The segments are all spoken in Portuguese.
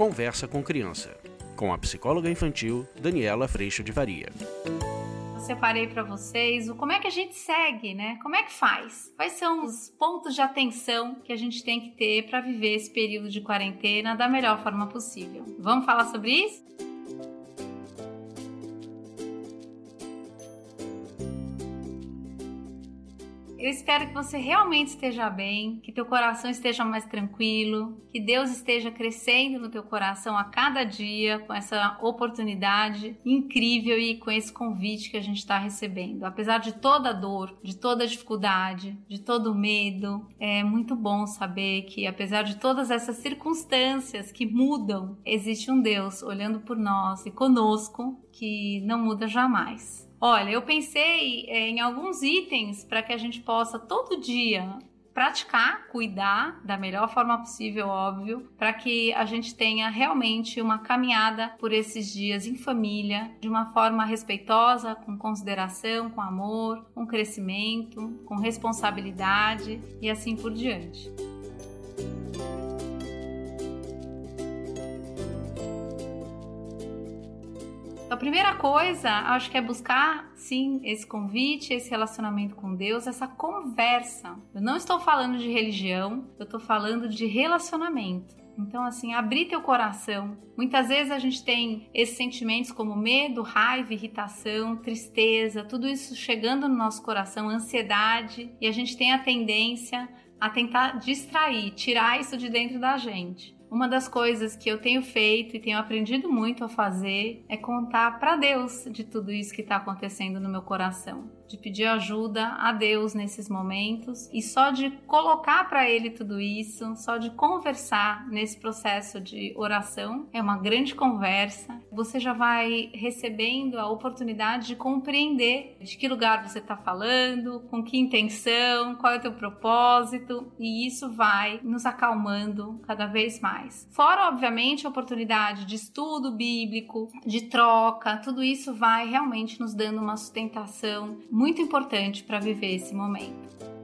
Conversa com Criança, com a psicóloga infantil Daniela Freixo de Varia. Separei para vocês o como é que a gente segue, né? Como é que faz? Quais são os pontos de atenção que a gente tem que ter para viver esse período de quarentena da melhor forma possível? Vamos falar sobre isso? Eu espero que você realmente esteja bem, que teu coração esteja mais tranquilo, que Deus esteja crescendo no teu coração a cada dia com essa oportunidade incrível e com esse convite que a gente está recebendo. Apesar de toda a dor, de toda a dificuldade, de todo o medo, é muito bom saber que apesar de todas essas circunstâncias que mudam, existe um Deus olhando por nós e conosco que não muda jamais. Olha, eu pensei é, em alguns itens para que a gente possa todo dia praticar, cuidar da melhor forma possível, óbvio, para que a gente tenha realmente uma caminhada por esses dias em família, de uma forma respeitosa, com consideração, com amor, com crescimento, com responsabilidade e assim por diante. Primeira coisa, acho que é buscar, sim, esse convite, esse relacionamento com Deus, essa conversa. Eu não estou falando de religião, eu estou falando de relacionamento. Então, assim, abrir teu coração. Muitas vezes a gente tem esses sentimentos como medo, raiva, irritação, tristeza, tudo isso chegando no nosso coração, ansiedade, e a gente tem a tendência a tentar distrair, tirar isso de dentro da gente. Uma das coisas que eu tenho feito e tenho aprendido muito a fazer é contar para Deus de tudo isso que está acontecendo no meu coração de pedir ajuda a Deus nesses momentos e só de colocar para Ele tudo isso, só de conversar nesse processo de oração, é uma grande conversa. Você já vai recebendo a oportunidade de compreender de que lugar você está falando, com que intenção, qual é o teu propósito e isso vai nos acalmando cada vez mais. Fora, obviamente, a oportunidade de estudo bíblico, de troca, tudo isso vai realmente nos dando uma sustentação muito importante para viver esse momento.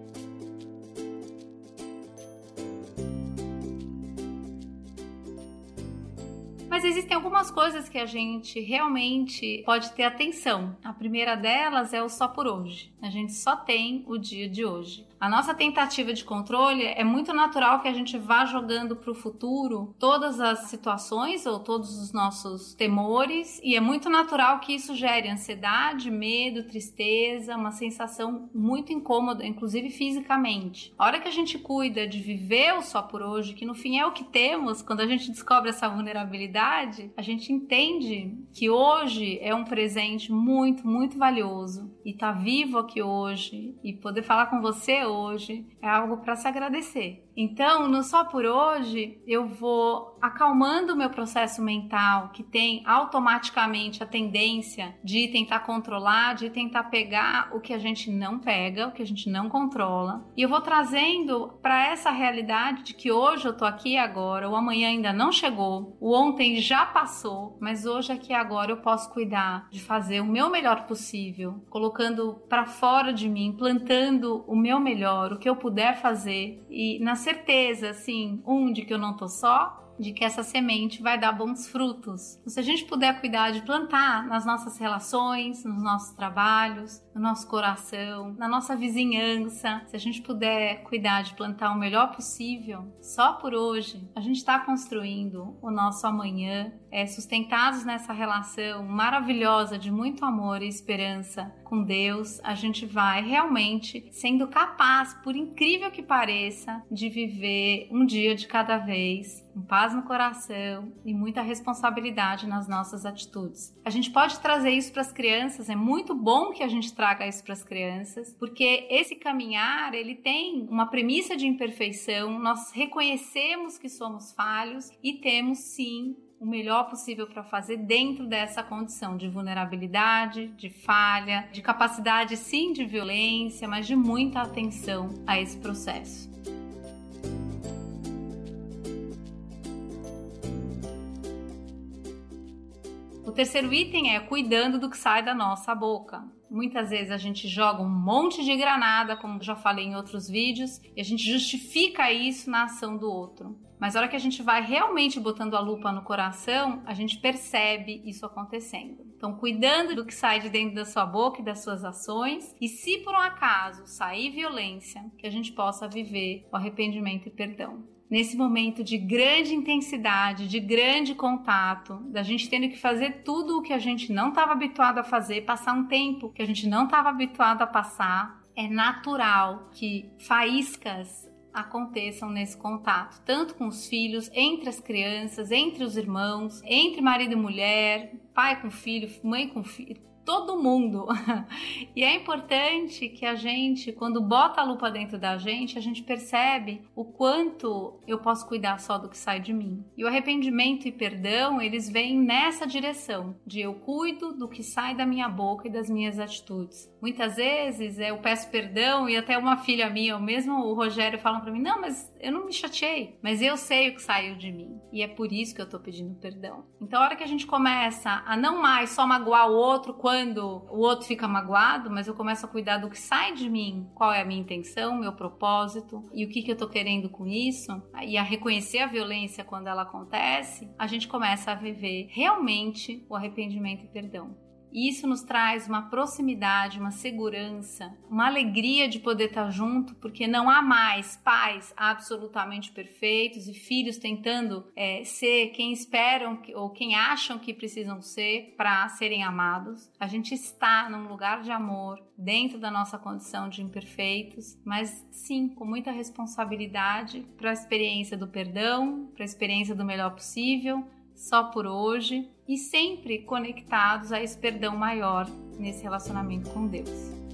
Existem algumas coisas que a gente realmente pode ter atenção. A primeira delas é o só por hoje. A gente só tem o dia de hoje. A nossa tentativa de controle é muito natural que a gente vá jogando para o futuro todas as situações ou todos os nossos temores, e é muito natural que isso gere ansiedade, medo, tristeza, uma sensação muito incômoda, inclusive fisicamente. A hora que a gente cuida de viver o só por hoje, que no fim é o que temos, quando a gente descobre essa vulnerabilidade, a gente entende que hoje é um presente muito, muito valioso e tá vivo aqui hoje e poder falar com você hoje é algo para se agradecer. Então, no só por hoje, eu vou acalmando o meu processo mental, que tem automaticamente a tendência de tentar controlar, de tentar pegar o que a gente não pega, o que a gente não controla. E eu vou trazendo para essa realidade de que hoje eu tô aqui agora, o amanhã ainda não chegou, o ontem já passou, mas hoje aqui agora eu posso cuidar de fazer o meu melhor possível, colocando para fora de mim, plantando o meu melhor, o que eu puder fazer e na certeza, assim, um, de que eu não tô só, de que essa semente vai dar bons frutos. Então, se a gente puder cuidar de plantar nas nossas relações, nos nossos trabalhos, no nosso coração, na nossa vizinhança, se a gente puder cuidar de plantar o melhor possível, só por hoje, a gente está construindo o nosso amanhã, é, sustentados nessa relação maravilhosa de muito amor e esperança com Deus, a gente vai realmente sendo capaz, por incrível que pareça, de viver um dia de cada vez, com paz no coração e muita responsabilidade nas nossas atitudes. A gente pode trazer isso para as crianças, é muito bom que a gente traga isso para as crianças, porque esse caminhar, ele tem uma premissa de imperfeição, nós reconhecemos que somos falhos e temos sim o melhor possível para fazer dentro dessa condição de vulnerabilidade, de falha, de capacidade sim de violência, mas de muita atenção a esse processo. O terceiro item é cuidando do que sai da nossa boca. Muitas vezes a gente joga um monte de granada, como já falei em outros vídeos, e a gente justifica isso na ação do outro. Mas a hora que a gente vai realmente botando a lupa no coração, a gente percebe isso acontecendo. Então, cuidando do que sai de dentro da sua boca e das suas ações, e se por um acaso sair violência, que a gente possa viver o arrependimento e perdão nesse momento de grande intensidade, de grande contato, da gente tendo que fazer tudo o que a gente não estava habituado a fazer, passar um tempo que a gente não estava habituado a passar, é natural que faíscas aconteçam nesse contato, tanto com os filhos, entre as crianças, entre os irmãos, entre marido e mulher, pai com filho, mãe com filho, todo mundo. e é importante que a gente, quando bota a lupa dentro da gente, a gente percebe o quanto eu posso cuidar só do que sai de mim. E o arrependimento e perdão, eles vêm nessa direção, de eu cuido do que sai da minha boca e das minhas atitudes. Muitas vezes eu peço perdão e até uma filha minha, ou mesmo o Rogério, falam para mim: "Não, mas eu não me chateei, mas eu sei o que saiu de mim". E é por isso que eu tô pedindo perdão. Então, a hora que a gente começa a não mais só magoar o outro quando o outro fica magoado, mas eu começo a cuidar do que sai de mim, qual é a minha intenção, meu propósito e o que, que eu tô querendo com isso, e a reconhecer a violência quando ela acontece, a gente começa a viver realmente o arrependimento e perdão. E isso nos traz uma proximidade, uma segurança, uma alegria de poder estar junto, porque não há mais pais absolutamente perfeitos e filhos tentando é, ser quem esperam ou quem acham que precisam ser para serem amados. A gente está num lugar de amor, dentro da nossa condição de imperfeitos, mas sim com muita responsabilidade para a experiência do perdão, para a experiência do melhor possível, só por hoje e sempre conectados a esse perdão maior nesse relacionamento com Deus.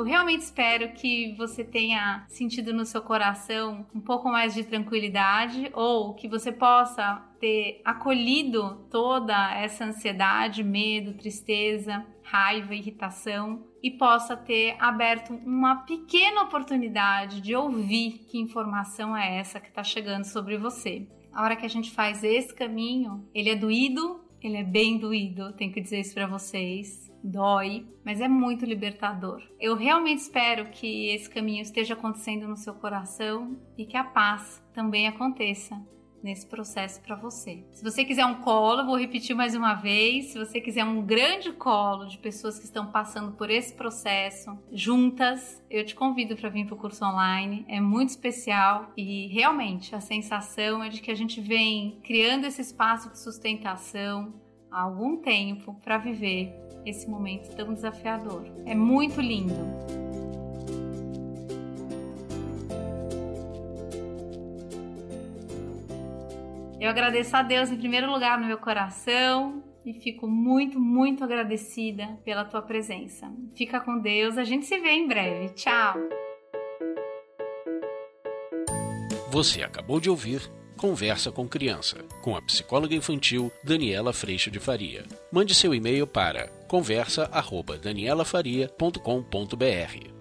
Eu realmente espero que você tenha sentido no seu coração um pouco mais de tranquilidade ou que você possa ter acolhido toda essa ansiedade, medo, tristeza, raiva, irritação e possa ter aberto uma pequena oportunidade de ouvir que informação é essa que está chegando sobre você. A hora que a gente faz esse caminho, ele é doído, ele é bem doído, tenho que dizer isso para vocês dói, mas é muito libertador. Eu realmente espero que esse caminho esteja acontecendo no seu coração e que a paz também aconteça nesse processo para você. Se você quiser um colo, vou repetir mais uma vez, se você quiser um grande colo de pessoas que estão passando por esse processo juntas, eu te convido para vir para o curso online. É muito especial e realmente a sensação é de que a gente vem criando esse espaço de sustentação há algum tempo para viver esse momento tão desafiador. É muito lindo. Eu agradeço a Deus em primeiro lugar no meu coração e fico muito, muito agradecida pela tua presença. Fica com Deus, a gente se vê em breve. Tchau! Você acabou de ouvir Conversa com Criança, com a psicóloga infantil Daniela Freixo de Faria. Mande seu e-mail para conversa@danielafaria.com.br.